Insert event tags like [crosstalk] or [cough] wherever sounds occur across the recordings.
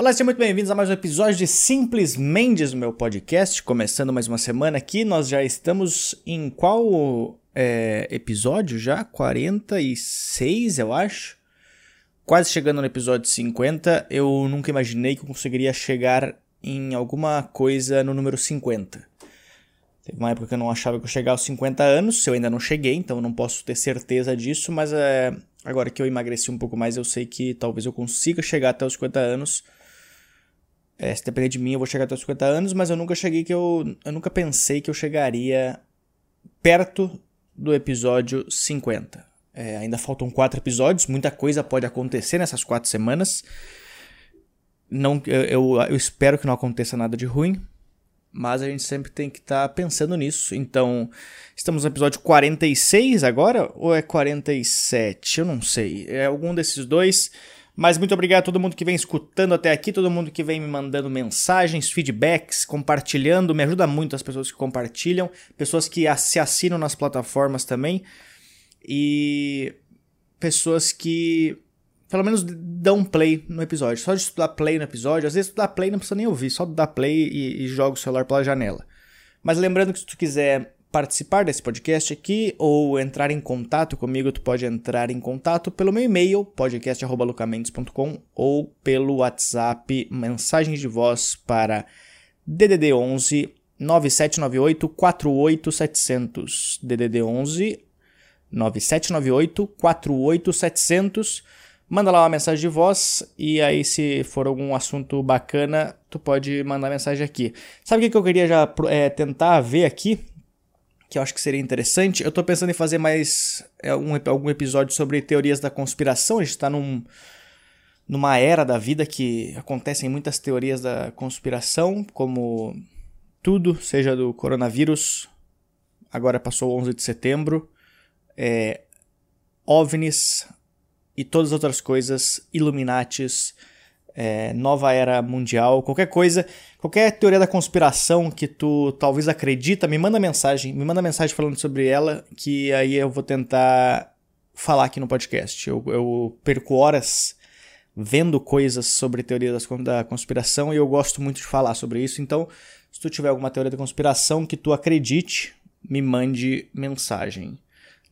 Olá, sejam muito bem-vindos a mais um episódio de Simples Mendes meu podcast. Começando mais uma semana aqui, nós já estamos em qual é, episódio já? 46, eu acho. Quase chegando no episódio 50. Eu nunca imaginei que eu conseguiria chegar em alguma coisa no número 50. Teve uma época que eu não achava que eu chegava aos 50 anos, eu ainda não cheguei, então não posso ter certeza disso, mas é, agora que eu emagreci um pouco mais, eu sei que talvez eu consiga chegar até os 50 anos. É, se depender de mim, eu vou chegar até os 50 anos, mas eu nunca cheguei que eu. Eu nunca pensei que eu chegaria perto do episódio 50. É, ainda faltam quatro episódios, muita coisa pode acontecer nessas quatro semanas. Não, eu, eu, eu espero que não aconteça nada de ruim, mas a gente sempre tem que estar tá pensando nisso. Então, estamos no episódio 46 agora ou é 47? Eu não sei. É algum desses dois. Mas muito obrigado a todo mundo que vem escutando até aqui, todo mundo que vem me mandando mensagens, feedbacks, compartilhando. Me ajuda muito as pessoas que compartilham, pessoas que se assinam nas plataformas também. E pessoas que pelo menos dão play no episódio. Só de dar play no episódio, às vezes tu dá play não precisa nem ouvir, só dar play e, e joga o celular pela janela. Mas lembrando que se tu quiser participar desse podcast aqui ou entrar em contato comigo, tu pode entrar em contato pelo meu e-mail, podcast.lucamendes.com ou pelo WhatsApp, mensagens de voz para DDD 11 9798 48700. DDD 11 9798 48700. Manda lá uma mensagem de voz e aí se for algum assunto bacana, tu pode mandar mensagem aqui. Sabe o que eu queria já é, tentar ver aqui? Que eu acho que seria interessante. Eu tô pensando em fazer mais é, um, algum episódio sobre teorias da conspiração. A gente tá num, numa era da vida que acontecem muitas teorias da conspiração, como tudo, seja do coronavírus, agora passou o 11 de setembro, é, OVNIs e todas as outras coisas, Illuminatis, é, nova era mundial, qualquer coisa, qualquer teoria da conspiração que tu talvez acredita, me manda mensagem, me manda mensagem falando sobre ela, que aí eu vou tentar falar aqui no podcast. Eu, eu perco horas vendo coisas sobre teorias da conspiração e eu gosto muito de falar sobre isso. Então, se tu tiver alguma teoria da conspiração que tu acredite, me mande mensagem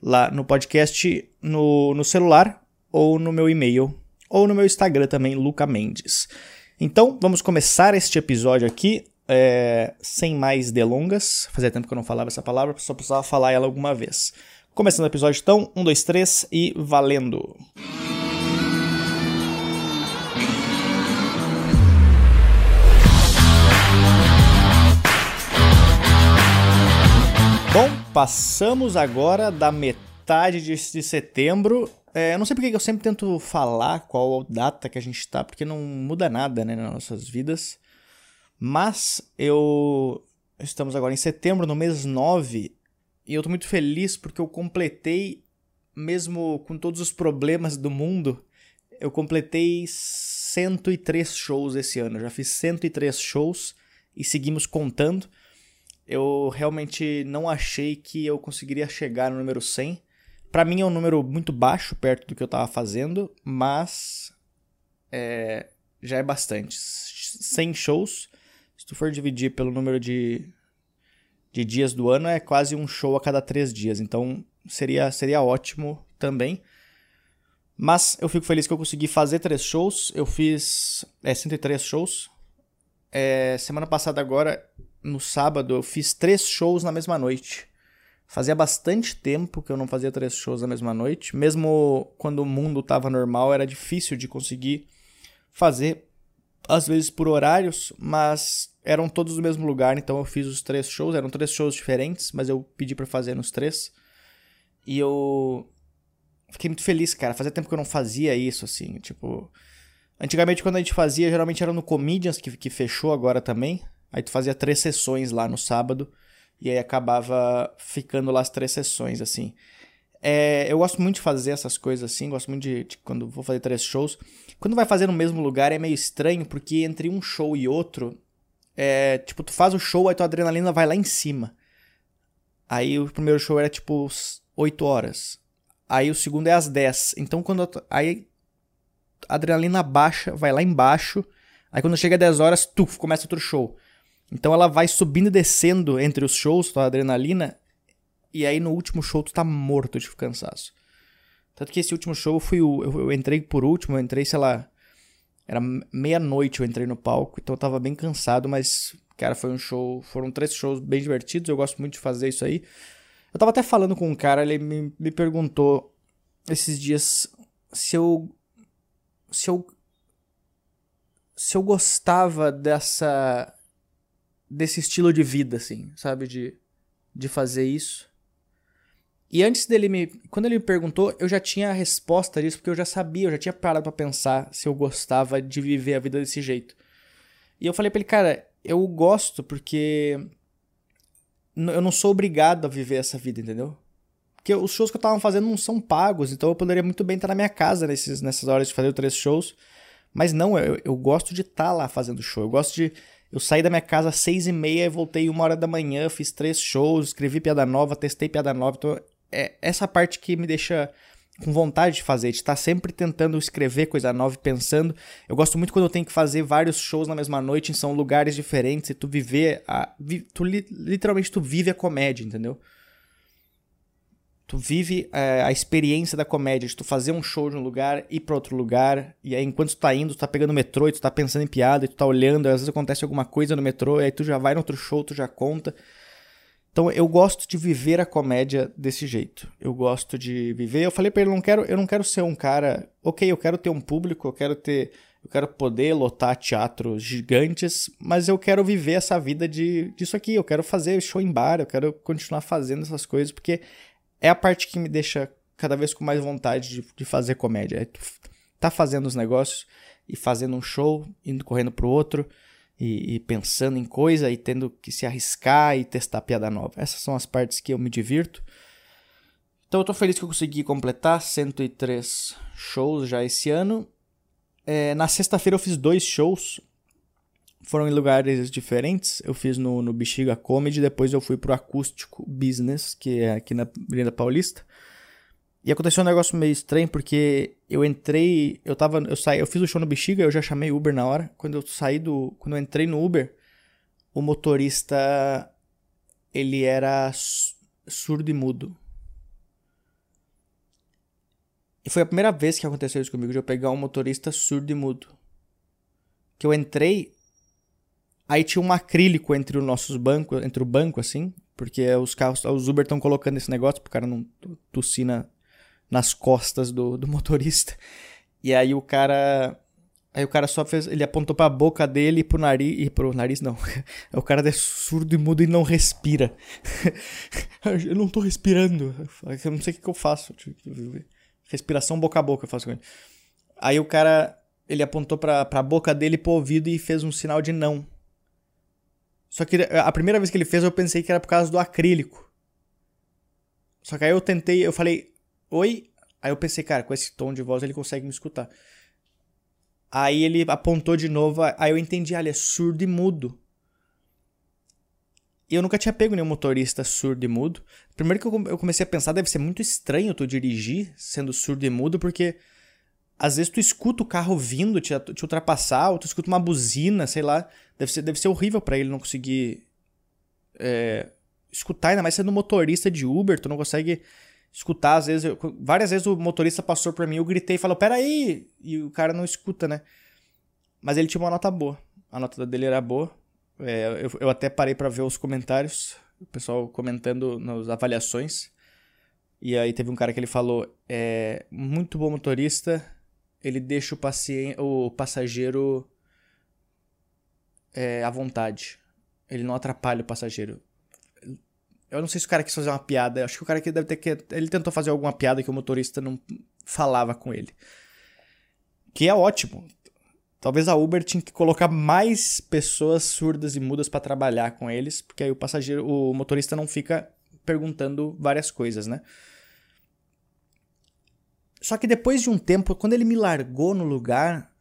lá no podcast, no, no celular ou no meu e-mail ou no meu Instagram também, Luca Mendes. Então, vamos começar este episódio aqui é, sem mais delongas. Fazia tempo que eu não falava essa palavra, só precisava falar ela alguma vez. Começando o episódio então, um, dois, três e valendo! Bom, passamos agora da metade de setembro é, eu não sei porque eu sempre tento falar qual data que a gente está, porque não muda nada né, nas nossas vidas. Mas eu. Estamos agora em setembro, no mês 9, e eu tô muito feliz porque eu completei, mesmo com todos os problemas do mundo, eu completei 103 shows esse ano. Eu já fiz 103 shows e seguimos contando. Eu realmente não achei que eu conseguiria chegar no número 100. Para mim é um número muito baixo perto do que eu estava fazendo, mas é, já é bastante. 100 shows, se tu for dividir pelo número de, de dias do ano, é quase um show a cada três dias. Então seria, seria ótimo também. Mas eu fico feliz que eu consegui fazer três shows. Eu fiz é, 103 shows. É, semana passada, agora, no sábado, eu fiz três shows na mesma noite. Fazia bastante tempo que eu não fazia três shows na mesma noite. Mesmo quando o mundo estava normal, era difícil de conseguir fazer, às vezes por horários, mas eram todos no mesmo lugar, então eu fiz os três shows. Eram três shows diferentes, mas eu pedi para fazer nos três. E eu fiquei muito feliz, cara. Fazia tempo que eu não fazia isso, assim, tipo. Antigamente, quando a gente fazia, geralmente era no Comedians, que, que fechou agora também. Aí tu fazia três sessões lá no sábado. E aí acabava ficando lá as três sessões, assim. É, eu gosto muito de fazer essas coisas assim, gosto muito de, de, quando vou fazer três shows. Quando vai fazer no mesmo lugar é meio estranho, porque entre um show e outro, é, tipo, tu faz o show, aí tua adrenalina vai lá em cima. Aí o primeiro show era tipo 8 horas. Aí o segundo é às 10. Então quando aí a adrenalina baixa, vai lá embaixo, Aí quando chega 10 horas, tu começa outro show. Então ela vai subindo e descendo entre os shows, tua adrenalina, e aí no último show tu tá morto de cansaço. Tanto que esse último show eu fui o, eu, eu entrei por último, eu entrei, sei lá, era meia-noite eu entrei no palco, então eu tava bem cansado, mas cara, foi um show, foram três shows bem divertidos, eu gosto muito de fazer isso aí. Eu tava até falando com um cara, ele me, me perguntou esses dias se eu se eu se eu gostava dessa desse estilo de vida assim, sabe, de de fazer isso. E antes dele me. Quando ele me perguntou, eu já tinha a resposta disso, porque eu já sabia, eu já tinha parado pra pensar se eu gostava de viver a vida desse jeito. E eu falei pra ele, cara, eu gosto porque. Eu não sou obrigado a viver essa vida, entendeu? Porque os shows que eu tava fazendo não são pagos, então eu poderia muito bem estar na minha casa nesses, nessas horas de fazer três shows. Mas não, eu, eu gosto de estar tá lá fazendo show. Eu gosto de. Eu saí da minha casa às seis e meia e voltei uma hora da manhã, fiz três shows, escrevi piada nova, testei piada nova. Então é essa parte que me deixa com vontade de fazer, de estar sempre tentando escrever coisa nova e pensando. Eu gosto muito quando eu tenho que fazer vários shows na mesma noite, são lugares diferentes, e tu viver a. Tu, literalmente tu vive a comédia, entendeu? Tu vive é, a experiência da comédia, de tu fazer um show de um lugar, ir para outro lugar, e aí enquanto tu tá indo, tu tá pegando o metrô, e tu tá pensando em piada, e tu tá olhando, às vezes acontece alguma coisa no metrô, e aí tu já vai no outro show, tu já conta. Então eu gosto de viver a comédia desse jeito. Eu gosto de viver. Eu falei para ele, não quero, eu não quero ser um cara, OK, eu quero ter um público, eu quero ter, eu quero poder lotar teatros gigantes, mas eu quero viver essa vida de disso aqui, eu quero fazer show em bar, eu quero continuar fazendo essas coisas porque é a parte que me deixa cada vez com mais vontade de, de fazer comédia. É tá fazendo os negócios e fazendo um show, indo correndo pro outro e, e, pensando em coisa e tendo que se arriscar e testar piada nova. Essas são as partes que eu me divirto. Então eu tô feliz que eu consegui completar 103 shows já esse ano. É, na sexta-feira eu fiz dois shows. Foram em lugares diferentes. Eu fiz no, no Bexiga Comedy, depois eu fui pro Acústico Business, que é aqui na Avenida Paulista. E aconteceu um negócio meio estranho, porque eu entrei, eu tava, eu saí, eu fiz o show no Bexiga, eu já chamei Uber na hora. Quando eu saí do, quando eu entrei no Uber, o motorista ele era surdo e mudo. E foi a primeira vez que aconteceu isso comigo, de eu pegar um motorista surdo e mudo. Que eu entrei, aí tinha um acrílico entre os nossos bancos, entre o banco assim, porque os carros, os Uber estão colocando esse negócio pro cara não tossir na, nas costas do, do motorista. E aí o cara. Aí o cara só fez. Ele apontou pra boca dele e pro nariz. E pro nariz não. [laughs] O cara é surdo e mudo e não respira. [laughs] eu não tô respirando. Eu não sei o que, que eu faço. Respiração boca a boca eu faço com ele. Aí o cara. Ele apontou pra, pra boca dele pro ouvido e fez um sinal de não. Só que a primeira vez que ele fez eu pensei que era por causa do acrílico. Só que aí eu tentei, eu falei, oi? Aí eu pensei, cara, com esse tom de voz ele consegue me escutar. Aí ele apontou de novo, aí eu entendi, ah, ele é surdo e mudo. E eu nunca tinha pego nenhum motorista surdo e mudo. Primeiro que eu comecei a pensar, deve ser muito estranho tu dirigir sendo surdo e mudo, porque às vezes tu escuta o carro vindo te, te ultrapassar, ou tu escuta uma buzina, sei lá. Deve ser, deve ser horrível para ele não conseguir é, escutar, ainda mais sendo motorista de Uber, tu não consegue escutar, às vezes, eu, várias vezes o motorista passou por mim, eu gritei e falou, peraí, e o cara não escuta, né? Mas ele tinha uma nota boa, a nota dele era boa, é, eu, eu até parei para ver os comentários, o pessoal comentando nas avaliações, e aí teve um cara que ele falou, é, muito bom motorista, ele deixa o, o passageiro é, à vontade, ele não atrapalha o passageiro. Eu não sei se o cara quis fazer uma piada. Acho que o cara que deve ter que. Ele tentou fazer alguma piada que o motorista não falava com ele. Que é ótimo. Talvez a Uber tinha que colocar mais pessoas surdas e mudas para trabalhar com eles, porque aí o passageiro, o motorista não fica perguntando várias coisas, né? Só que depois de um tempo, quando ele me largou no lugar,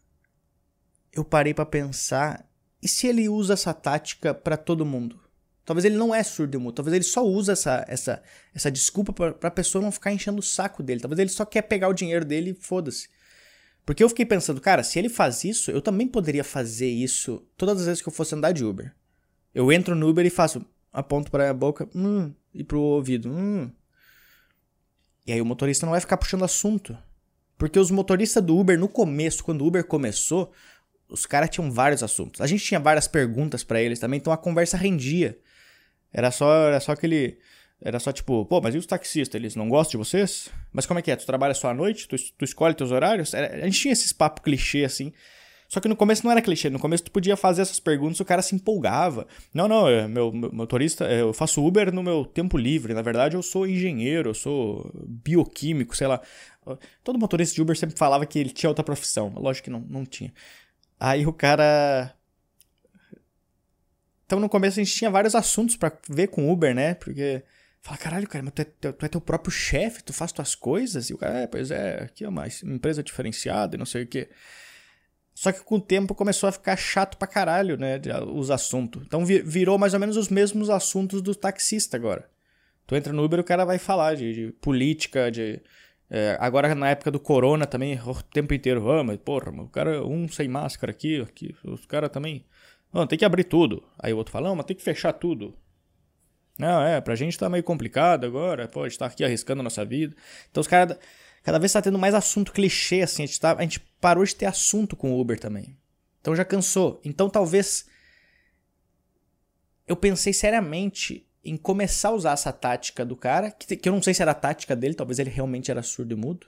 eu parei para pensar, e se ele usa essa tática para todo mundo? Talvez ele não é surdo mudo, talvez ele só usa essa, essa, essa desculpa para a pessoa não ficar enchendo o saco dele. Talvez ele só quer pegar o dinheiro dele e foda-se. Porque eu fiquei pensando, cara, se ele faz isso, eu também poderia fazer isso todas as vezes que eu fosse andar de Uber. Eu entro no Uber e faço, aponto para a boca, hum, e pro ouvido, hum. E aí o motorista não vai ficar puxando assunto. Porque os motoristas do Uber, no começo, quando o Uber começou, os caras tinham vários assuntos. A gente tinha várias perguntas para eles também, então a conversa rendia. Era só, era só aquele. Era só tipo, pô, mas e os taxistas? Eles não gostam de vocês? Mas como é que é? Tu trabalha só à noite? Tu, tu escolhe teus horários? Era, a gente tinha esses papos clichê assim. Só que no começo não era clichê. No começo tu podia fazer essas perguntas o cara se empolgava. Não, não, é, meu, meu motorista, é, eu faço Uber no meu tempo livre. Na verdade, eu sou engenheiro, eu sou bioquímico, sei lá. Todo motorista de Uber sempre falava que ele tinha outra profissão. Lógico que não, não tinha. Aí o cara. Então no começo a gente tinha vários assuntos para ver com Uber, né? Porque. Fala, caralho, cara, mas tu é, tu é teu próprio chefe, tu faz tuas coisas? E o cara, é, pois é, aqui é uma empresa diferenciada e não sei o quê. Só que com o tempo começou a ficar chato pra caralho, né? Os assuntos. Então virou mais ou menos os mesmos assuntos do taxista agora. Tu entra no Uber, o cara vai falar de, de política, de é, agora na época do corona também, o tempo inteiro, ah, mas porra, o cara, um sem máscara aqui, aqui os caras também. Ah, tem que abrir tudo. Aí o outro fala, não, mas tem que fechar tudo. Não, é, pra gente tá meio complicado agora, pode estar tá aqui arriscando a nossa vida. Então os caras, cada vez tá tendo mais assunto clichê, assim, a gente, tá, a gente parou de ter assunto com o Uber também. Então já cansou. Então talvez. Eu pensei seriamente em começar a usar essa tática do cara, que, que eu não sei se era a tática dele, talvez ele realmente era surdo e mudo,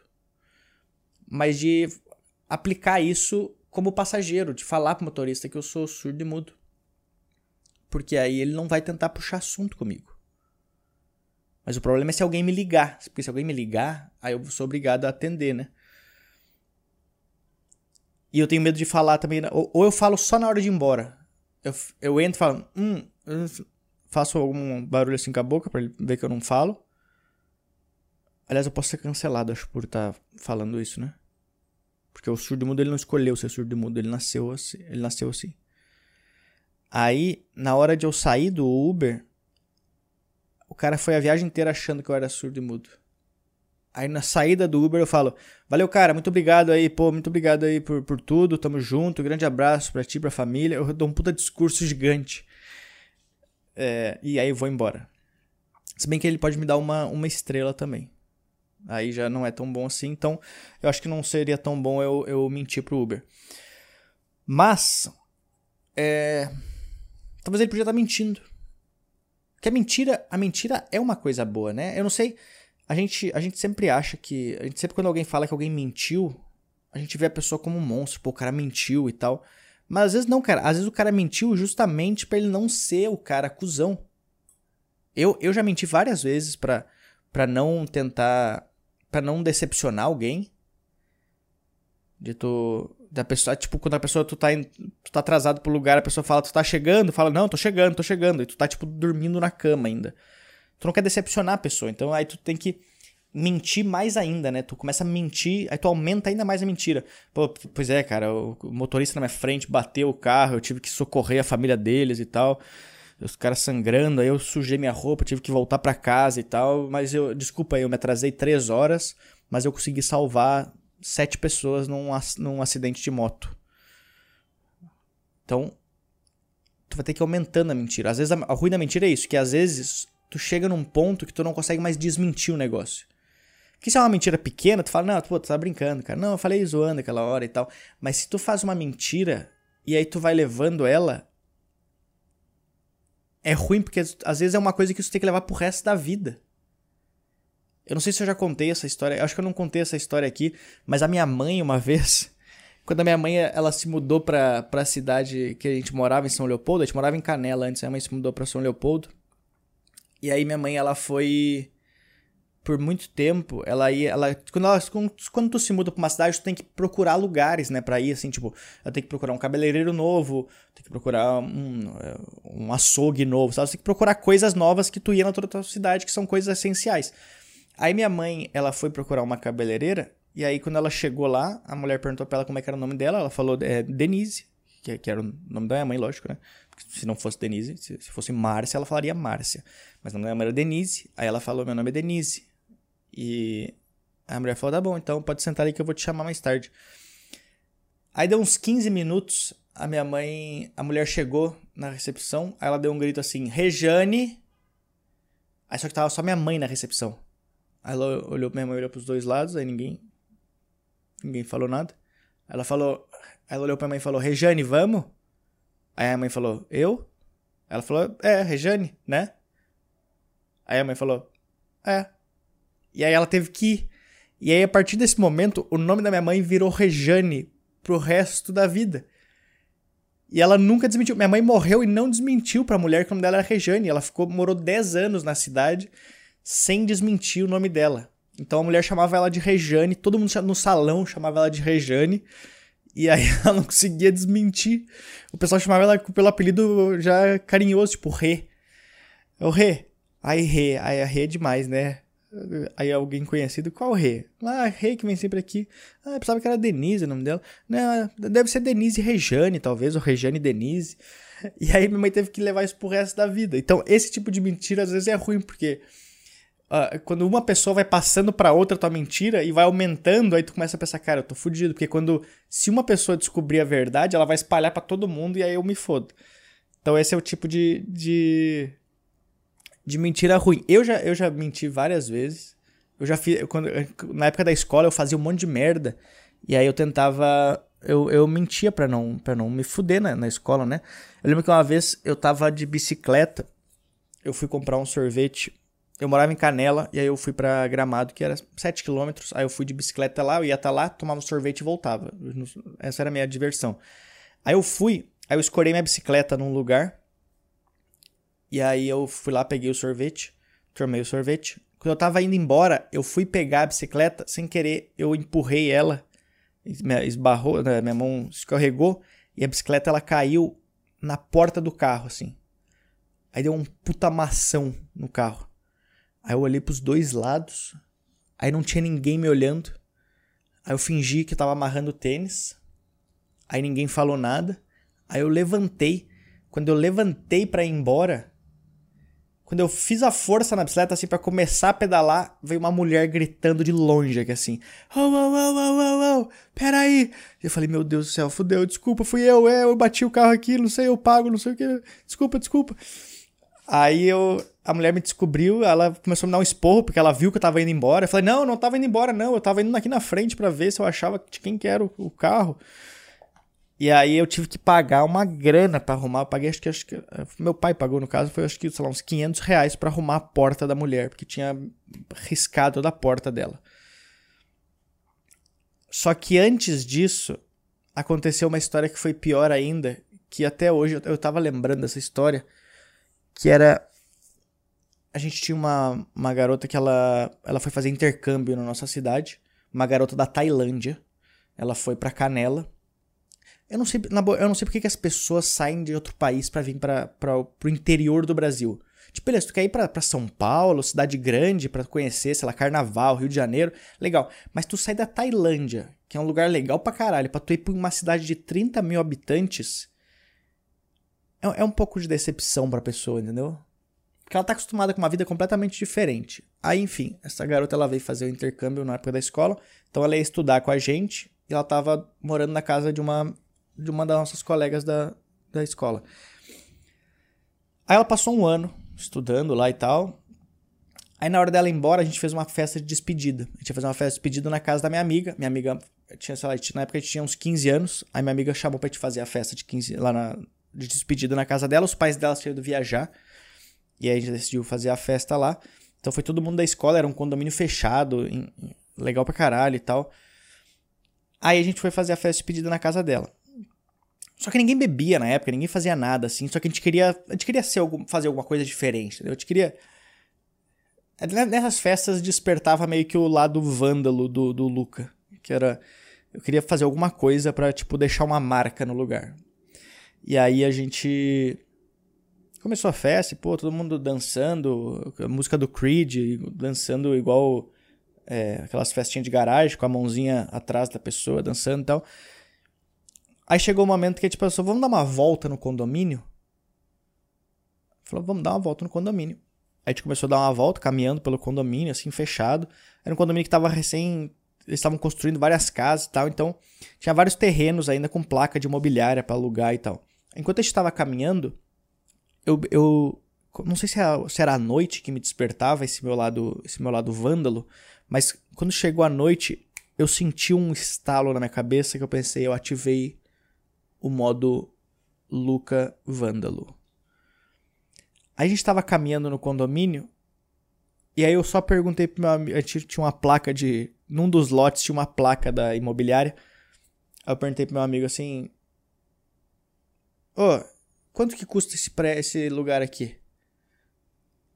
mas de aplicar isso como passageiro, de falar pro motorista que eu sou surdo e mudo. Porque aí ele não vai tentar puxar assunto comigo. Mas o problema é se alguém me ligar. Porque se alguém me ligar, aí eu sou obrigado a atender, né? E eu tenho medo de falar também. Ou, ou eu falo só na hora de ir embora. Eu, eu entro e falo, hum, faço algum barulho assim com a boca para ele ver que eu não falo. Aliás, eu posso ser cancelado, acho, por estar tá falando isso, né? Porque o surdo mudo ele não escolheu ser surdo mudo, ele nasceu assim, ele nasceu assim. Aí, na hora de eu sair do Uber, cara foi a viagem inteira achando que eu era surdo e mudo. Aí na saída do Uber eu falo: "Valeu, cara, muito obrigado aí, pô, muito obrigado aí por, por tudo, tamo junto, grande abraço pra ti, pra família". Eu dou um puta discurso gigante. É, e aí eu vou embora. Se bem que ele pode me dar uma, uma estrela também. Aí já não é tão bom assim, então eu acho que não seria tão bom eu, eu mentir pro Uber. Mas, é, talvez ele podia estar mentindo. Porque a mentira, a mentira é uma coisa boa, né? Eu não sei, a gente, a gente sempre acha que, a gente sempre quando alguém fala que alguém mentiu, a gente vê a pessoa como um monstro, pô, o cara mentiu e tal. Mas às vezes não, cara. Às vezes o cara mentiu justamente para ele não ser o cara cuzão. Eu, eu já menti várias vezes pra, pra não tentar. para não decepcionar alguém. De tu. Da pessoa, tipo, quando a pessoa tu tá, tu tá atrasado pro lugar, a pessoa fala, tu tá chegando, fala, não, tô chegando, tô chegando. E tu tá, tipo, dormindo na cama ainda. Tu não quer decepcionar a pessoa. Então aí tu tem que mentir mais ainda, né? Tu começa a mentir, aí tu aumenta ainda mais a mentira. Pô, pois é, cara, o motorista na minha frente bateu o carro, eu tive que socorrer a família deles e tal. Os caras sangrando, aí eu sujei minha roupa, tive que voltar para casa e tal. Mas eu, desculpa aí, eu me atrasei três horas, mas eu consegui salvar sete pessoas num, num acidente de moto. Então, tu vai ter que ir aumentando a mentira. Às vezes, a, a ruim da mentira é isso, que às vezes tu chega num ponto que tu não consegue mais desmentir o negócio. Porque se é uma mentira pequena, tu fala, não, pô, tu tá brincando, cara. Não, eu falei zoando aquela hora e tal. Mas se tu faz uma mentira e aí tu vai levando ela, é ruim porque às vezes é uma coisa que tu tem que levar pro resto da vida. Eu não sei se eu já contei essa história, acho que eu não contei essa história aqui, mas a minha mãe uma [laughs] vez, quando a minha mãe ela se mudou pra, pra cidade que a gente morava em São Leopoldo, a gente morava em Canela antes, a minha mãe se mudou pra São Leopoldo. E aí minha mãe ela foi por muito tempo, ela ia. Ela, quando, ela, quando tu se muda pra uma cidade, tu tem que procurar lugares, né, pra ir, assim, tipo, eu tenho que procurar um cabeleireiro novo, tem que procurar um, um açougue novo, sabe? Você tem que procurar coisas novas que tu ia na tua cidade, que são coisas essenciais. Aí minha mãe, ela foi procurar uma cabeleireira, e aí quando ela chegou lá, a mulher perguntou pra ela como é que era o nome dela, ela falou é, Denise, que, que era o nome da minha mãe, lógico, né? se não fosse Denise, se, se fosse Márcia, ela falaria Márcia. Mas o nome da minha mãe era Denise. Aí ela falou: Meu nome é Denise. E a mulher falou: tá bom, então pode sentar aí que eu vou te chamar mais tarde. Aí deu uns 15 minutos, a minha mãe, a mulher chegou na recepção, aí ela deu um grito assim, Rejane. Aí só que tava só minha mãe na recepção. Aí ela olhou, minha mãe olhou pros dois lados, aí ninguém, ninguém falou nada. Ela falou, ela olhou pra mãe e falou, Rejane, vamos? Aí a mãe falou, eu? Ela falou, é, Rejane, né? Aí a mãe falou, é. E aí ela teve que ir. E aí, a partir desse momento, o nome da minha mãe virou Rejane pro resto da vida. E ela nunca desmentiu. Minha mãe morreu e não desmentiu pra mulher que o nome dela era Rejane. Ela ficou, morou 10 anos na cidade sem desmentir o nome dela. Então a mulher chamava ela de Rejane, todo mundo no salão chamava ela de Rejane. E aí [laughs] ela não conseguia desmentir. O pessoal chamava ela pelo apelido já carinhoso, tipo Rê. É o Rê. Aí Rê, aí a Rê é demais, né? Aí alguém conhecido, qual Rê? Ah, Rê que vem sempre aqui. Ah, eu pensava que era Denise o nome dela. Não, deve ser Denise Rejane, talvez, ou Rejane Denise. [laughs] E aí minha mãe teve que levar isso pro resto da vida. Então, esse tipo de mentira às vezes é ruim, porque uh, quando uma pessoa vai passando para outra tua mentira e vai aumentando, aí tu começa a pensar, cara, eu tô fudido. Porque quando. Se uma pessoa descobrir a verdade, ela vai espalhar para todo mundo e aí eu me fodo. Então, esse é o tipo de, de de mentira ruim. Eu já, eu já menti várias vezes. Eu já fiz. Quando, na época da escola eu fazia um monte de merda. E aí eu tentava. Eu, eu mentia pra não, pra não me fuder na, na escola, né? Eu lembro que uma vez eu tava de bicicleta. Eu fui comprar um sorvete. Eu morava em Canela. E aí eu fui pra Gramado, que era 7 km. Aí eu fui de bicicleta lá. Eu ia tá lá, tomava um sorvete e voltava. Essa era a minha diversão. Aí eu fui. Aí eu escorei minha bicicleta num lugar. E aí eu fui lá, peguei o sorvete, tomei o sorvete. Quando eu tava indo embora, eu fui pegar a bicicleta, sem querer, eu empurrei ela, esbarrou, né, minha mão escorregou, e a bicicleta ela caiu na porta do carro, assim. Aí deu um puta mação no carro. Aí eu olhei pros dois lados, aí não tinha ninguém me olhando. Aí eu fingi que tava amarrando tênis. Aí ninguém falou nada. Aí eu levantei. Quando eu levantei para ir embora, quando eu fiz a força na bicicleta, assim, para começar a pedalar, veio uma mulher gritando de longe, aqui assim. Oh, oh, oh, oh, oh, oh, peraí. Eu falei, meu Deus do céu, fudeu, desculpa, fui eu, é, eu bati o carro aqui, não sei, eu pago, não sei o que. Desculpa, desculpa. Aí eu, a mulher me descobriu, ela começou a me dar um esporro, porque ela viu que eu tava indo embora. Eu falei, não, não tava indo embora, não, eu tava indo aqui na frente para ver se eu achava de quem que era o, o carro. E aí eu tive que pagar uma grana para arrumar. Eu paguei, acho que, acho que. Eh, meu pai pagou, no caso, foi acho que, sei lá, uns 500 reais pra arrumar a porta da mulher, porque tinha riscado da porta dela. Só que antes disso, aconteceu uma história que foi pior ainda, que até hoje eu, tava lembrando dessa história, que era. A gente tinha uma, uma garota que ela, ela foi fazer intercâmbio na nossa cidade, uma garota da Tailândia. Ela foi para Canela eu não sei, na boa, eu não sei porque que as pessoas saem de outro país para vir para pro interior do Brasil. Tipo, beleza, tu quer ir pra, pra São Paulo, cidade grande, para conhecer, sei lá, Carnaval, Rio de Janeiro, legal. Mas tu sai da Tailândia, que é um lugar legal pra caralho, pra tu ir pra uma cidade de 30 mil habitantes, é, é um pouco de decepção pra pessoa, entendeu? Porque ela tá acostumada com uma vida completamente diferente. Aí, enfim, essa garota ela veio fazer o intercâmbio na época da escola, então ela ia estudar com a gente, e ela tava morando na casa de uma de uma das nossas colegas da, da escola. Aí ela passou um ano estudando lá e tal. Aí na hora dela ir embora, a gente fez uma festa de despedida. A gente ia fazer uma festa de despedida na casa da minha amiga. Minha amiga tinha, sei lá, na época a gente tinha uns 15 anos. Aí minha amiga chamou pra gente fazer a festa de 15 lá na, de despedida na casa dela. Os pais dela ido viajar. E aí a gente decidiu fazer a festa lá. Então foi todo mundo da escola, era um condomínio fechado, em, legal pra caralho e tal. Aí a gente foi fazer a festa de despedida na casa dela. Só que ninguém bebia na época, ninguém fazia nada assim. Só que a gente queria, a gente queria ser fazer alguma coisa diferente, entendeu? A gente queria. Nessas festas despertava meio que o lado vândalo do, do Luca. Que era. Eu queria fazer alguma coisa para tipo, deixar uma marca no lugar. E aí a gente. Começou a festa, e, pô, todo mundo dançando, a música do Creed, dançando igual é, aquelas festinhas de garagem, com a mãozinha atrás da pessoa, dançando e tal. Aí chegou o um momento que a gente pensou, vamos dar uma volta no condomínio? Falou, vamos dar uma volta no condomínio. Aí a gente começou a dar uma volta, caminhando pelo condomínio, assim, fechado. Era um condomínio que tava recém eles estavam construindo várias casas e tal, então tinha vários terrenos ainda com placa de imobiliária para alugar e tal. Enquanto a gente estava caminhando, eu, eu não sei se era, se era a noite que me despertava esse meu lado, esse meu lado vândalo, mas quando chegou a noite, eu senti um estalo na minha cabeça que eu pensei, eu ativei o modo Luca Vândalo. Aí a gente estava caminhando no condomínio e aí eu só perguntei pro meu amigo, tinha uma placa de, num dos lotes tinha uma placa da imobiliária. Aí eu perguntei pro meu amigo assim, ô, oh, quanto que custa esse, pré, esse lugar aqui?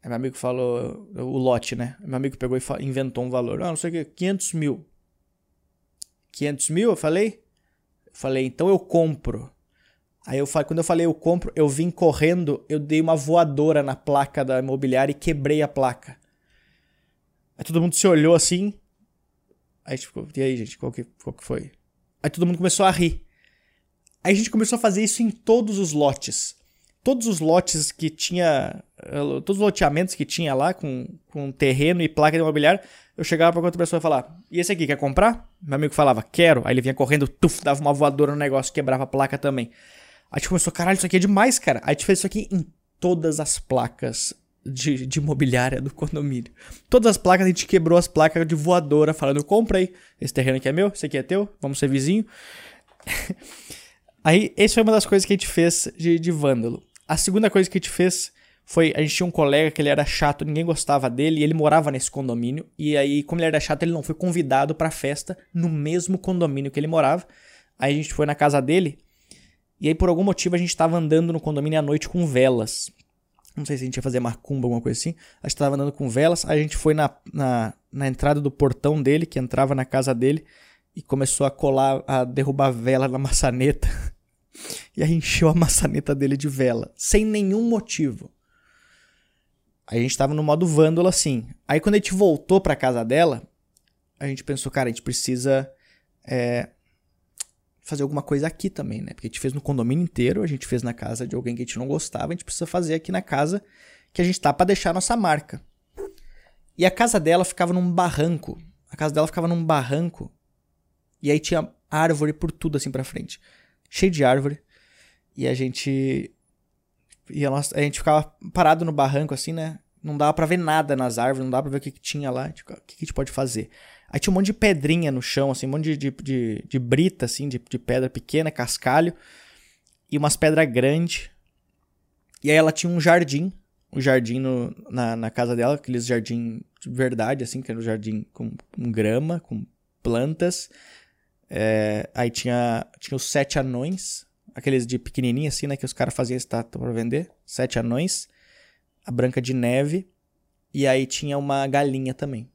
Aí meu amigo falou, o lote, né? Meu amigo pegou e inventou um valor. Ah, não sei o que, 500 mil. 500 mil, eu falei? Eu falei, então eu compro. Aí eu quando eu falei eu compro, eu vim correndo, eu dei uma voadora na placa da imobiliária e quebrei a placa. Aí todo mundo se olhou assim. Aí tipo, e aí, gente, qual que, qual que foi? Aí todo mundo começou a rir. Aí a gente começou a fazer isso em todos os lotes. Todos os lotes que tinha. Eh, todos os loteamentos que tinha lá, com, com terreno e placa de imobiliário, eu chegava pra outra pessoa e falar: E esse aqui, quer comprar? Meu amigo falava: Quero. Aí ele vinha correndo, tuf, dava uma voadora no negócio, quebrava a placa também. Aí a gente começou, caralho, isso aqui é demais, cara. Aí a gente fez isso aqui em todas as placas de, de imobiliária do condomínio. Todas as placas, a gente quebrou as placas de voadora, falando, eu comprei. Esse terreno aqui é meu, esse aqui é teu, vamos ser vizinho. [laughs] Aí, essa foi uma das coisas que a gente fez de, de vândalo. A segunda coisa que a gente fez foi, a gente tinha um colega que ele era chato, ninguém gostava dele, e ele morava nesse condomínio. E aí, como ele era chato, ele não foi convidado pra festa no mesmo condomínio que ele morava. Aí a gente foi na casa dele, e aí, por algum motivo, a gente estava andando no condomínio à noite com velas. Não sei se a gente ia fazer macumba, alguma coisa assim. A gente estava andando com velas. Aí a gente foi na, na, na entrada do portão dele, que entrava na casa dele, e começou a colar, a derrubar vela na maçaneta. [laughs] e aí encheu a maçaneta dele de vela, sem nenhum motivo. A gente estava no modo vândalo assim. Aí quando a gente voltou para casa dela, a gente pensou, cara, a gente precisa é, fazer alguma coisa aqui também, né? Porque a gente fez no condomínio inteiro, a gente fez na casa de alguém que a gente não gostava, a gente precisa fazer aqui na casa que a gente tá para deixar nossa marca. E a casa dela ficava num barranco. A casa dela ficava num barranco. E aí tinha árvore por tudo assim para frente. Cheio de árvore. E a gente e a, a gente ficava parado no barranco assim, né? Não dava para ver nada nas árvores, não dava pra ver o que, que tinha lá. O que, que a gente pode fazer? Aí tinha um monte de pedrinha no chão, assim, um monte de, de, de, de brita, assim, de, de pedra pequena, cascalho. E umas pedras grandes. E aí ela tinha um jardim. Um jardim no, na, na casa dela, aqueles jardim de verdade, assim, que era um jardim com, com grama, com plantas. É, aí tinha, tinha os sete anões, aqueles de pequenininho assim, né, que os caras faziam estátua pra vender. Sete anões. A Branca de Neve. E aí tinha uma galinha também.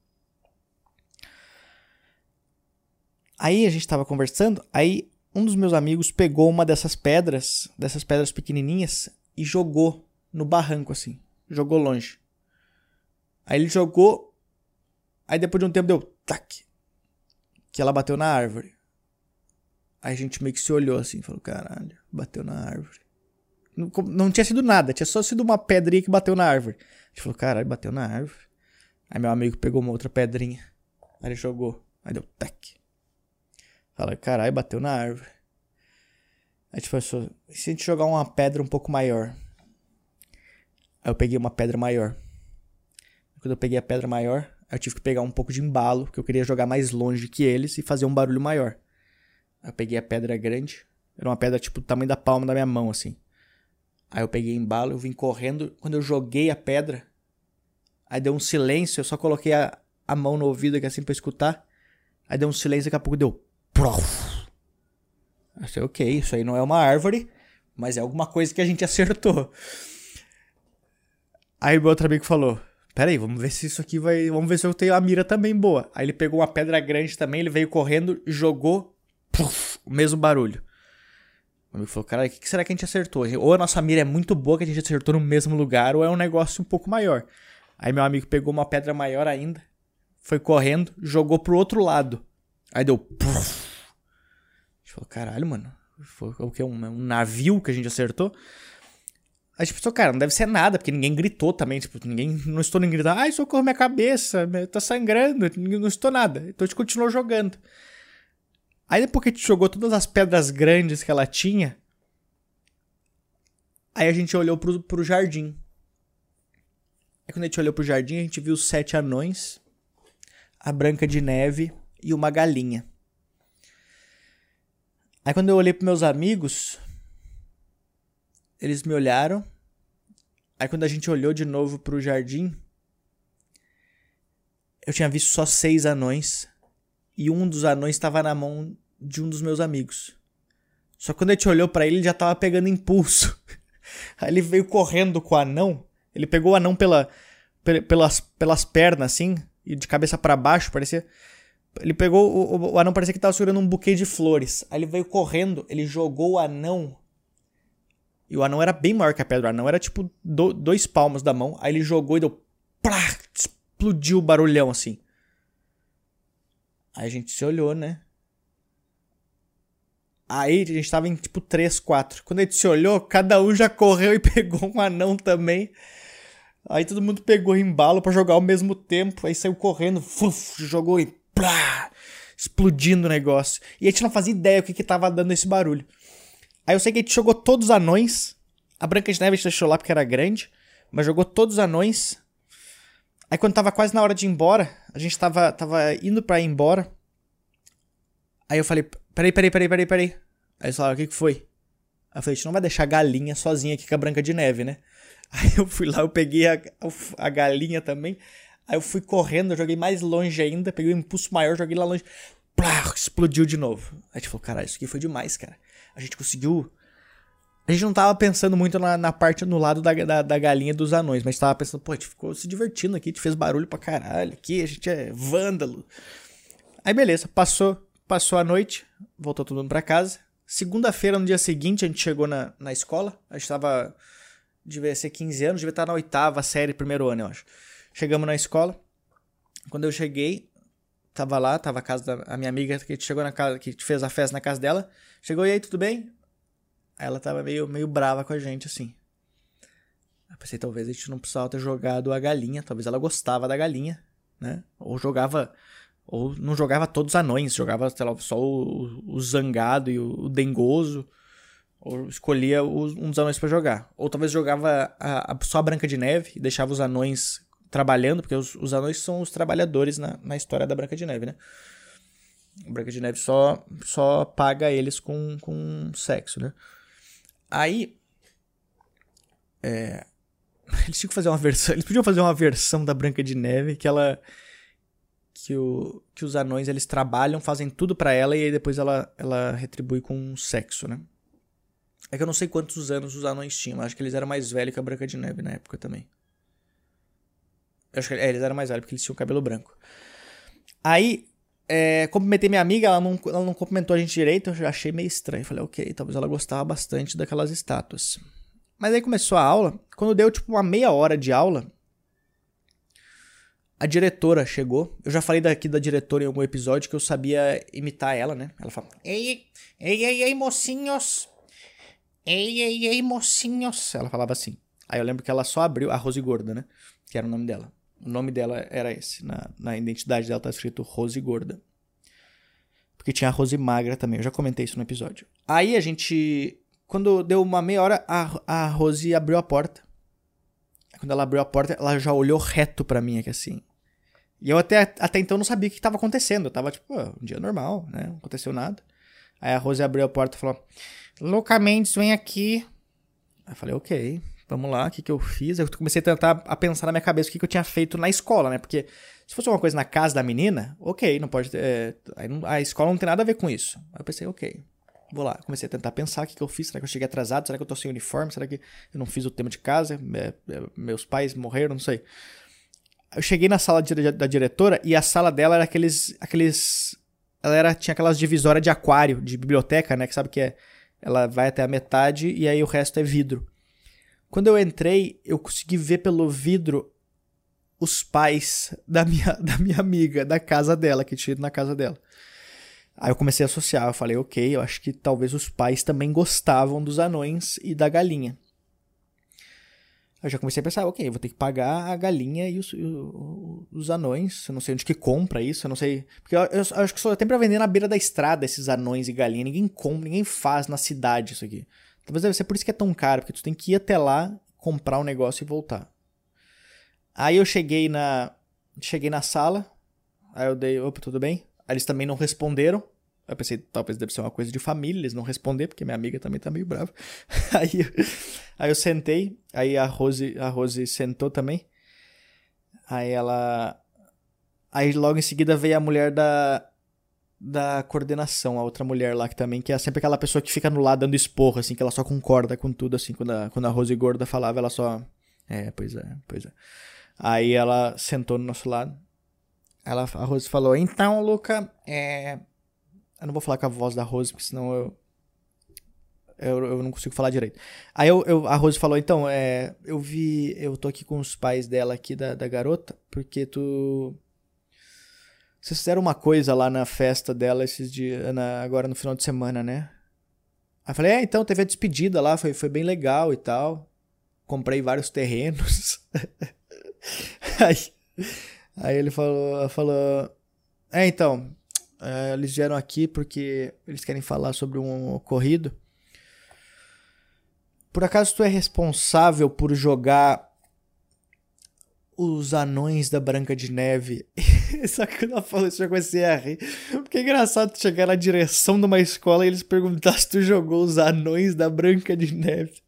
Aí a gente tava conversando, aí um dos meus amigos pegou uma dessas pedras, dessas pedras pequenininhas, e jogou no barranco assim. Jogou longe. Aí ele jogou, aí depois de um tempo deu tac, que ela bateu na árvore. Aí a gente meio que se olhou assim, falou, caralho, bateu na árvore. Não, não tinha sido nada, tinha só sido uma pedrinha que bateu na árvore. A gente falou, caralho, bateu na árvore. Aí meu amigo pegou uma outra pedrinha, aí ele jogou, aí deu tac. Fala, caralho, bateu na árvore. Aí tipo, pensou, e se a gente jogar uma pedra um pouco maior? Aí eu peguei uma pedra maior. Quando eu peguei a pedra maior, eu tive que pegar um pouco de embalo, porque eu queria jogar mais longe que eles e fazer um barulho maior. Eu peguei a pedra grande, era uma pedra tipo do tamanho da palma da minha mão, assim. Aí eu peguei embalo, eu vim correndo. Quando eu joguei a pedra, aí deu um silêncio, eu só coloquei a, a mão no ouvido aqui assim pra escutar. Aí deu um silêncio, daqui a pouco deu Prof. Eu sei, ok, isso aí não é uma árvore, mas é alguma coisa que a gente [laughs] acertou. Aí meu outro amigo falou: Pera aí, vamos ver se isso aqui vai. Vamos ver se eu tenho a mira também boa. Aí ele pegou uma pedra grande também, ele veio correndo, jogou. Puff, o mesmo barulho. O amigo falou: Cara, o que será que a gente acertou? Ou a nossa mira é muito boa que a gente acertou no mesmo lugar, ou é um negócio um pouco maior. Aí meu amigo pegou uma pedra maior ainda, foi correndo, jogou pro outro lado. Aí deu. Puff, falou, caralho, mano. Foi o que? Um, um navio que a gente acertou. A gente pensou, cara, não deve ser nada, porque ninguém gritou também. Tipo, ninguém. Não estou nem gritando, ai, socorro minha cabeça, tá sangrando, não estou nada. Então a gente continuou jogando. Aí depois que a gente jogou todas as pedras grandes que ela tinha, aí a gente olhou pro, pro jardim. Aí quando a gente olhou pro jardim, a gente viu sete anões, a Branca de Neve e uma galinha. Aí quando eu olhei pros meus amigos, eles me olharam. Aí quando a gente olhou de novo pro jardim, eu tinha visto só seis anões. E um dos anões estava na mão de um dos meus amigos. Só que quando a gente olhou para ele, ele já tava pegando impulso. [laughs] Aí ele veio correndo com o anão. Ele pegou o anão pela, pelas, pelas pernas, assim, e de cabeça para baixo, parecia. Ele pegou. O, o, anão parecia que tava segurando um buquê de flores. Aí ele veio correndo, ele jogou o anão e o anão era bem maior que a pedra. O anão era tipo do, dois palmos da mão. Aí ele jogou e deu. Plá, explodiu o barulhão assim. Aí a gente se olhou, né? Aí a gente tava em tipo 3, 4. Quando a gente se olhou, cada um já correu e [laughs] pegou um anão também. Aí todo mundo pegou embalo para jogar ao mesmo tempo. Aí saiu correndo, fuf, jogou e plá, explodindo o negócio. E a gente não fazia ideia o que que tava dando esse barulho. Aí eu sei que a gente jogou todos os anões. A Branca de Neve a gente deixou lá porque era grande. Mas jogou todos os anões. Aí quando tava quase na hora de ir embora, a gente tava, tava indo pra ir embora. Aí eu falei, peraí, peraí, peraí, peraí, peraí. Aí eles falaram, o que que foi? Aí eu falei, a gente não vai deixar a galinha sozinha aqui com a Branca de Neve, né? [laughs] Aí eu fui lá, eu peguei a, a galinha também. Aí eu fui correndo, eu joguei mais longe ainda, peguei um impulso maior, joguei lá longe. Plá, explodiu de novo. Aí a gente falou, cara, isso aqui foi demais, cara a gente conseguiu. A gente não tava pensando muito na, na parte no lado da, da, da, galinha dos anões, mas tava pensando, pô, a gente ficou se divertindo aqui, a gente fez barulho pra caralho aqui, a gente é vândalo. Aí beleza, passou, passou a noite, voltou todo mundo pra casa. Segunda-feira, no dia seguinte, a gente chegou na, na escola. A gente tava. Devia ser 15 anos, devia estar na oitava série, primeiro ano, eu acho. Chegamos na escola. Quando eu cheguei, tava lá, tava a casa da a minha amiga que chegou na casa, que fez a festa na casa dela. Chegou e aí, tudo bem? Ela tava meio, meio brava com a gente, assim. Eu pensei, talvez a gente não precisava ter jogado a galinha. Talvez ela gostava da galinha, né? Ou jogava. Ou não jogava todos os anões, jogava, sei lá, só o, o zangado e o, o dengoso. Ou escolhia os, um dos anões para jogar. Ou talvez jogava a, a, só a Branca de Neve e deixava os anões trabalhando, porque os, os anões são os trabalhadores na, na história da Branca de Neve, né? Branca de Neve só, só paga eles com, com sexo, né? Aí. É, [laughs] eles tinham que fazer uma versão. Eles podiam fazer uma versão da Branca de Neve que ela. Que, o, que os anões eles trabalham, fazem tudo para ela e aí depois ela, ela retribui com sexo, né? É que eu não sei quantos anos os anões tinham, acho que eles eram mais velhos que a Branca de Neve na época também. Eu acho que é, eles eram mais velhos porque eles tinham cabelo branco. Aí é, cumprimentei minha amiga, ela não, ela não cumprimentou a gente direito, eu já achei meio estranho. Falei, ok, talvez ela gostava bastante daquelas estátuas. Mas aí começou a aula, quando deu tipo uma meia hora de aula, a diretora chegou. Eu já falei daqui da diretora em algum episódio que eu sabia imitar ela, né? Ela fala: Ei, ei, ei, ei, mocinhos! Ei, ei, ei, mocinhos! Ela falava assim. Aí eu lembro que ela só abriu, a Rose Gorda, né? Que era o nome dela. O nome dela era esse. Na, na identidade dela tá escrito Rose Gorda. Porque tinha a Rose Magra também. Eu já comentei isso no episódio. Aí a gente. Quando deu uma meia hora, a, a Rose abriu a porta. Quando ela abriu a porta, ela já olhou reto para mim aqui assim. E eu até, até então não sabia o que estava acontecendo. Eu tava tipo, um dia normal, né? Não aconteceu nada. Aí a Rose abriu a porta e falou: Luca Mendes, vem aqui. Aí eu falei, ok. Vamos lá, o que, que eu fiz? Eu comecei a tentar a pensar na minha cabeça o que, que eu tinha feito na escola, né? Porque se fosse uma coisa na casa da menina, ok, não pode ter. É, a escola não tem nada a ver com isso. Aí eu pensei, ok, vou lá. Comecei a tentar pensar o que, que eu fiz. Será que eu cheguei atrasado? Será que eu tô sem uniforme? Será que eu não fiz o tema de casa? É, é, meus pais morreram? Não sei. Eu cheguei na sala de, da diretora e a sala dela era aqueles. aqueles ela era, tinha aquelas divisórias de aquário, de biblioteca, né? Que sabe que é. Ela vai até a metade e aí o resto é vidro. Quando eu entrei, eu consegui ver pelo vidro os pais da minha, [laughs] da minha amiga, da casa dela, que tinha ido na casa dela. Aí eu comecei a associar, eu falei, ok, eu acho que talvez os pais também gostavam dos anões e da galinha. eu já comecei a pensar, ok, vou ter que pagar a galinha e os, os anões. Eu não sei onde que compra isso, eu não sei. Porque eu, eu, eu acho que só tem pra vender na beira da estrada esses anões e galinha. Ninguém compra, ninguém faz na cidade isso aqui. Talvez deve ser por isso que é tão caro, porque tu tem que ir até lá, comprar um negócio e voltar. Aí eu cheguei na. Cheguei na sala. Aí eu dei, opa, tudo bem? Aí eles também não responderam. Eu pensei, talvez deve ser uma coisa de família, eles não responder, porque minha amiga também tá meio brava. [laughs] aí, aí eu sentei, aí a Rose, a Rose sentou também. Aí ela. Aí logo em seguida veio a mulher da. Da coordenação, a outra mulher lá que também, que é sempre aquela pessoa que fica no lado dando esporro, assim, que ela só concorda com tudo, assim, quando a, quando a Rose gorda falava, ela só. É, pois é, pois é. Aí ela sentou no nosso lado. Ela, a Rose falou: Então, Luca, é, eu não vou falar com a voz da Rose, porque senão eu. Eu, eu não consigo falar direito. Aí eu, eu, a Rose falou: então, é, eu vi. Eu tô aqui com os pais dela aqui, da, da garota, porque tu. Vocês fizeram uma coisa lá na festa dela esses dias, na, agora no final de semana, né? Aí eu falei: é, então, teve a despedida lá, foi, foi bem legal e tal. Comprei vários terrenos. [laughs] aí, aí ele falou, falou: é, então, é, eles vieram aqui porque eles querem falar sobre um ocorrido. Por acaso tu é responsável por jogar os anões da Branca de Neve? [laughs] [laughs] Só que quando ela falou isso, eu comecei a rir. Porque é engraçado chegar na direção de uma escola e eles perguntar se tu jogou os anões da Branca de Neve.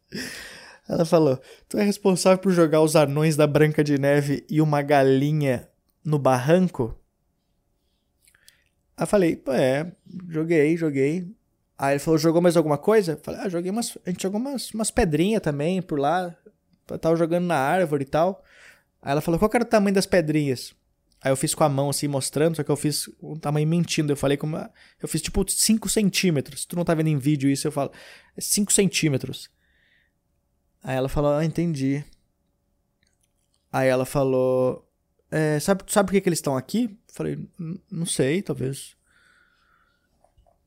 Ela falou: Tu é responsável por jogar os anões da Branca de Neve e uma galinha no barranco? Aí eu falei, pô, é, joguei, joguei. Aí ele falou, jogou mais alguma coisa? Eu falei, ah, joguei umas. A gente jogou umas, umas pedrinhas também por lá. Eu tava jogando na árvore e tal. Aí ela falou, qual era o tamanho das pedrinhas? Aí eu fiz com a mão assim, mostrando, só que eu fiz um tamanho mentindo. Eu falei como. Eu fiz tipo 5 centímetros. Tu não tá vendo em vídeo isso, eu falo. É 5 centímetros. Aí ela falou, ah, entendi. Aí ela falou. É, sabe, sabe por que, que eles estão aqui? Falei, não sei, talvez.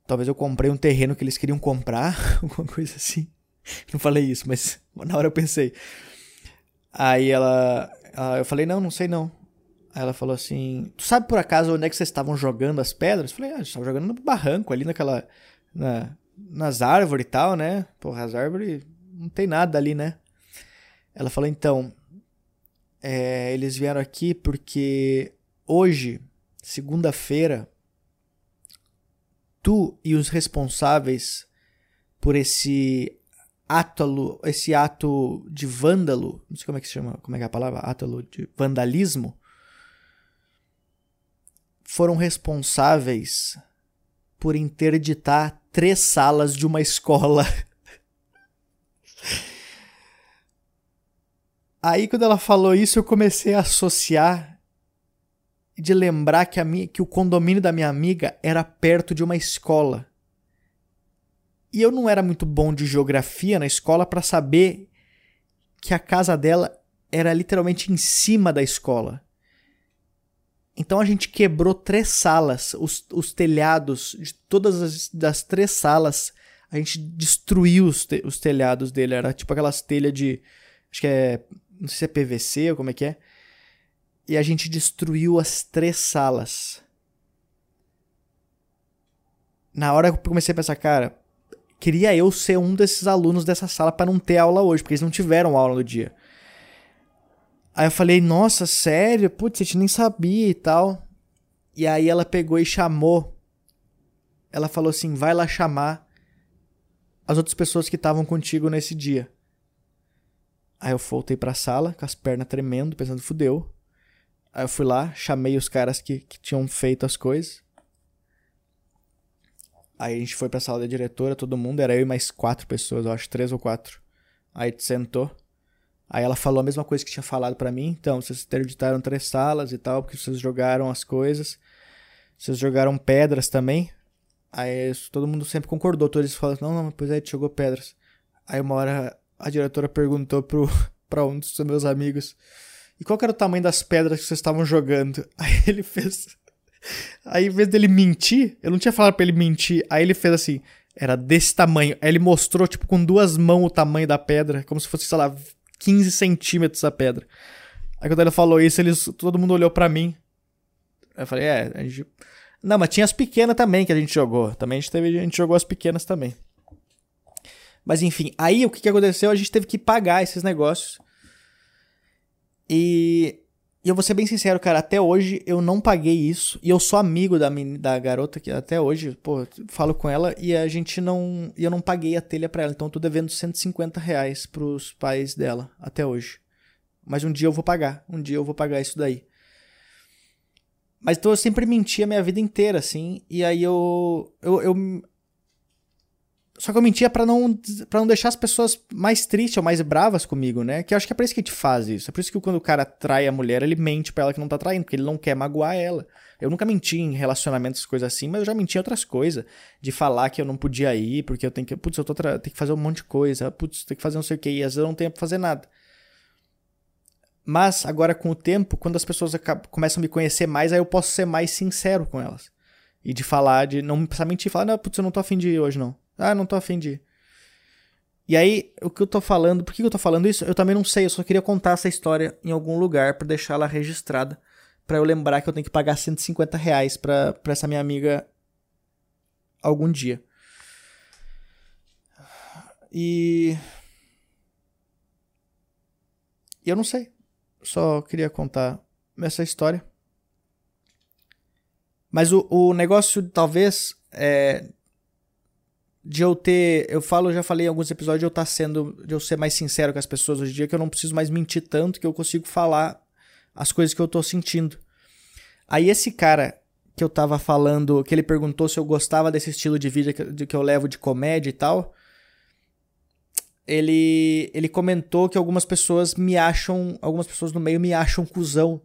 Talvez eu comprei um terreno que eles queriam comprar, [laughs] alguma coisa assim. Não falei isso, mas [laughs] na hora eu pensei. Aí ela, ela, Eu falei, não, não sei não. Aí ela falou assim: Tu sabe por acaso onde é que vocês estavam jogando as pedras? Eu falei, ah, a gente estava jogando no barranco, ali naquela. Na, nas árvores e tal, né? Porra, as árvores não tem nada ali, né? Ela falou, então. É, eles vieram aqui porque hoje segunda-feira, tu e os responsáveis por esse ato, esse ato de vândalo, não sei como é que se chama, como é que é a palavra, de vandalismo, foram responsáveis por interditar três salas de uma escola. [laughs] Aí quando ela falou isso, eu comecei a associar de lembrar que, a minha, que o condomínio da minha amiga era perto de uma escola. E eu não era muito bom de geografia na escola para saber que a casa dela era literalmente em cima da escola. Então a gente quebrou três salas, os, os telhados de todas as das três salas, a gente destruiu os, te, os telhados dele. Era tipo aquelas telhas de. Acho que é. Não sei se é PVC ou como é que é e a gente destruiu as três salas. Na hora eu comecei a pensar, cara, queria eu ser um desses alunos dessa sala para não ter aula hoje, porque eles não tiveram aula no dia. Aí eu falei, nossa, sério? Putz, a gente nem sabia e tal. E aí ela pegou e chamou. Ela falou assim: vai lá chamar as outras pessoas que estavam contigo nesse dia. Aí eu voltei pra sala, com as pernas tremendo, pensando, fudeu. Aí eu fui lá, chamei os caras que, que tinham feito as coisas. Aí a gente foi pra sala da diretora, todo mundo, era eu e mais quatro pessoas, eu acho, três ou quatro. Aí a gente sentou. Aí ela falou a mesma coisa que tinha falado para mim. Então, vocês interditaram três salas e tal, porque vocês jogaram as coisas. Vocês jogaram pedras também. Aí todo mundo sempre concordou. Todos eles falaram, não, não, pois é, jogou pedras. Aí uma hora a diretora perguntou pro, [laughs] pra um dos meus amigos e qual era o tamanho das pedras que vocês estavam jogando? [laughs] Aí ele fez. Aí, em vez dele mentir, eu não tinha falado pra ele mentir. Aí ele fez assim: era desse tamanho. Aí ele mostrou, tipo, com duas mãos o tamanho da pedra, como se fosse, sei lá, 15 centímetros a pedra. Aí quando ele falou isso, eles, todo mundo olhou para mim. Eu falei, é, a gente... Não, mas tinha as pequenas também que a gente jogou. Também a gente, teve, a gente jogou as pequenas também. Mas enfim, aí o que, que aconteceu? A gente teve que pagar esses negócios. E, e eu vou ser bem sincero, cara, até hoje eu não paguei isso. E eu sou amigo da, da garota que até hoje, pô, falo com ela e a gente não. E eu não paguei a telha pra ela. Então eu tô devendo 150 reais pros pais dela até hoje. Mas um dia eu vou pagar. Um dia eu vou pagar isso daí. Mas então eu sempre menti a minha vida inteira, assim. E aí eu. Eu, eu, só que eu mentia para não, pra não deixar as pessoas mais tristes ou mais bravas comigo, né? Que eu acho que é por isso que a gente faz isso. É por isso que quando o cara trai a mulher, ele mente pra ela que não tá traindo, porque ele não quer magoar ela. Eu nunca menti em relacionamentos, coisas assim, mas eu já menti em outras coisas. De falar que eu não podia ir, porque eu tenho que. Putz, eu tô tenho que fazer um monte de coisa. Putz, tem que fazer não sei o que. E às vezes eu não tenho pra fazer nada. Mas agora com o tempo, quando as pessoas começam a me conhecer mais, aí eu posso ser mais sincero com elas. E de falar, de não precisar mentir, falar, não, putz, eu não tô afim de ir hoje não. Ah, não tô afim de. E aí, o que eu tô falando, por que eu tô falando isso? Eu também não sei, eu só queria contar essa história em algum lugar para deixar ela registrada, para eu lembrar que eu tenho que pagar 150 reais pra, pra essa minha amiga algum dia. E. E eu não sei. Só queria contar essa história. Mas o, o negócio, talvez, é, de eu ter. Eu falo, já falei em alguns episódios, de eu estar tá sendo. de eu ser mais sincero com as pessoas hoje em dia, que eu não preciso mais mentir tanto, que eu consigo falar as coisas que eu tô sentindo. Aí esse cara que eu tava falando, que ele perguntou se eu gostava desse estilo de vídeo que, que eu levo de comédia e tal. Ele, ele comentou que algumas pessoas me acham. Algumas pessoas no meio me acham cuzão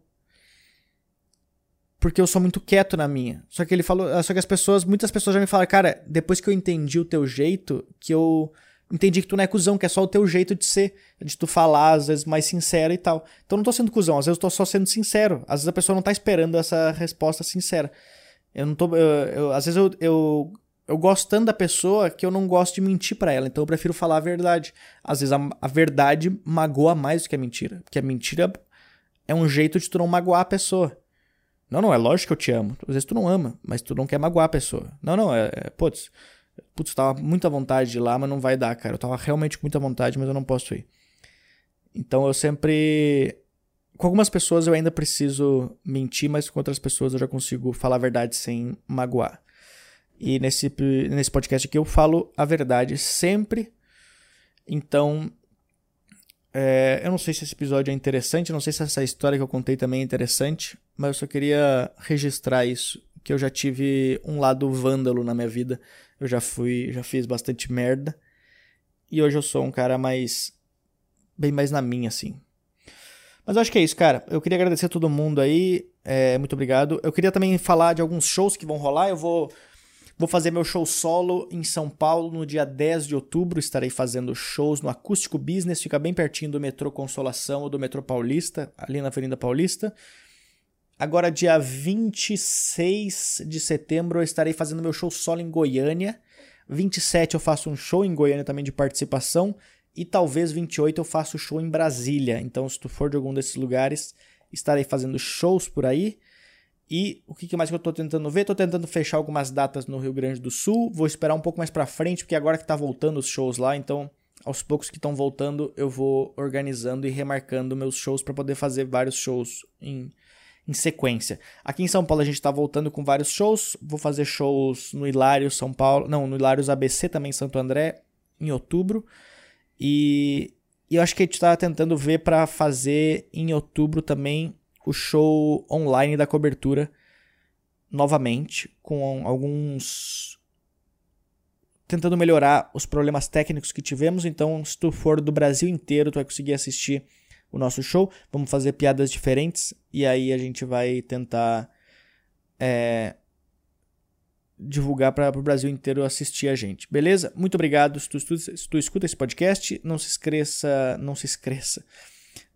porque eu sou muito quieto na minha. Só que ele falou, só que as pessoas, muitas pessoas já me falaram, cara, depois que eu entendi o teu jeito, que eu entendi que tu não é cuzão, que é só o teu jeito de ser, de tu falar, às vezes mais sincero e tal. Então eu não tô sendo cuzão, às vezes eu tô só sendo sincero. Às vezes a pessoa não tá esperando essa resposta sincera. Eu não tô, eu, eu, às vezes eu, eu eu gosto tanto da pessoa que eu não gosto de mentir para ela, então eu prefiro falar a verdade. Às vezes a, a verdade magoa mais do que a mentira, porque a mentira é um jeito de tu não magoar a pessoa. Não, não, é lógico que eu te amo. Às vezes tu não ama, mas tu não quer magoar a pessoa. Não, não, é. é putz, putz, tava muita vontade de ir lá, mas não vai dar, cara. Eu tava realmente com muita vontade, mas eu não posso ir. Então eu sempre. Com algumas pessoas eu ainda preciso mentir, mas com outras pessoas eu já consigo falar a verdade sem magoar. E nesse, nesse podcast aqui eu falo a verdade sempre. Então, é, eu não sei se esse episódio é interessante, não sei se essa história que eu contei também é interessante, mas eu só queria registrar isso, que eu já tive um lado vândalo na minha vida. Eu já fui, já fiz bastante merda. E hoje eu sou um cara mais bem mais na minha assim. Mas eu acho que é isso, cara. Eu queria agradecer a todo mundo aí. É, muito obrigado. Eu queria também falar de alguns shows que vão rolar. Eu vou Vou fazer meu show solo em São Paulo no dia 10 de outubro. Estarei fazendo shows no Acústico Business, fica bem pertinho do metrô Consolação ou do metrô Paulista, ali na Avenida Paulista. Agora, dia 26 de setembro, eu estarei fazendo meu show solo em Goiânia. 27 eu faço um show em Goiânia também de participação. E talvez 28 eu faço show em Brasília. Então, se tu for de algum desses lugares, estarei fazendo shows por aí. E o que mais que eu tô tentando ver? Tô tentando fechar algumas datas no Rio Grande do Sul. Vou esperar um pouco mais para frente, porque agora que tá voltando os shows lá, então aos poucos que estão voltando, eu vou organizando e remarcando meus shows para poder fazer vários shows em, em sequência. Aqui em São Paulo a gente tá voltando com vários shows. Vou fazer shows no Hilário São Paulo, não, no Hilários ABC também em Santo André em outubro. E, e eu acho que a gente tá tentando ver para fazer em outubro também o show online da cobertura novamente, com alguns. tentando melhorar os problemas técnicos que tivemos. Então, se tu for do Brasil inteiro, tu vai conseguir assistir o nosso show. Vamos fazer piadas diferentes e aí a gente vai tentar é, divulgar para o Brasil inteiro assistir a gente. Beleza? Muito obrigado. Se tu, se tu escuta esse podcast, não se esqueça, não se esqueça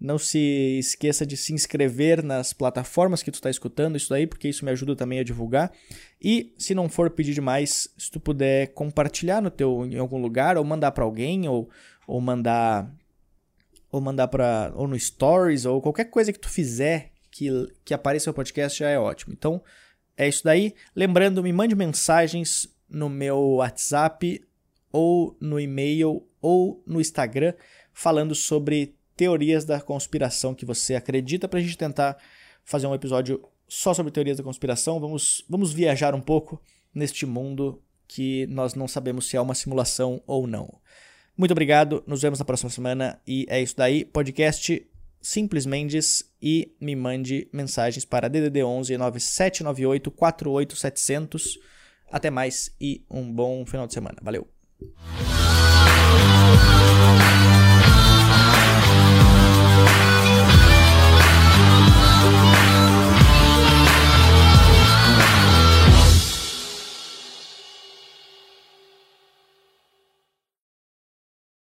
não se esqueça de se inscrever nas plataformas que tu está escutando isso daí, porque isso me ajuda também a divulgar. E se não for pedir demais, se tu puder compartilhar no teu em algum lugar ou mandar para alguém ou, ou mandar ou mandar para ou no stories ou qualquer coisa que tu fizer que, que apareça no podcast já é ótimo. Então, é isso daí. Lembrando, me mande mensagens no meu WhatsApp ou no e-mail ou no Instagram falando sobre teorias da conspiração que você acredita para a gente tentar fazer um episódio só sobre teorias da conspiração. Vamos, vamos viajar um pouco neste mundo que nós não sabemos se é uma simulação ou não. Muito obrigado, nos vemos na próxima semana e é isso daí. Podcast Simples Mendes e me mande mensagens para DDD 11 9798 48700. Até mais e um bom final de semana. Valeu!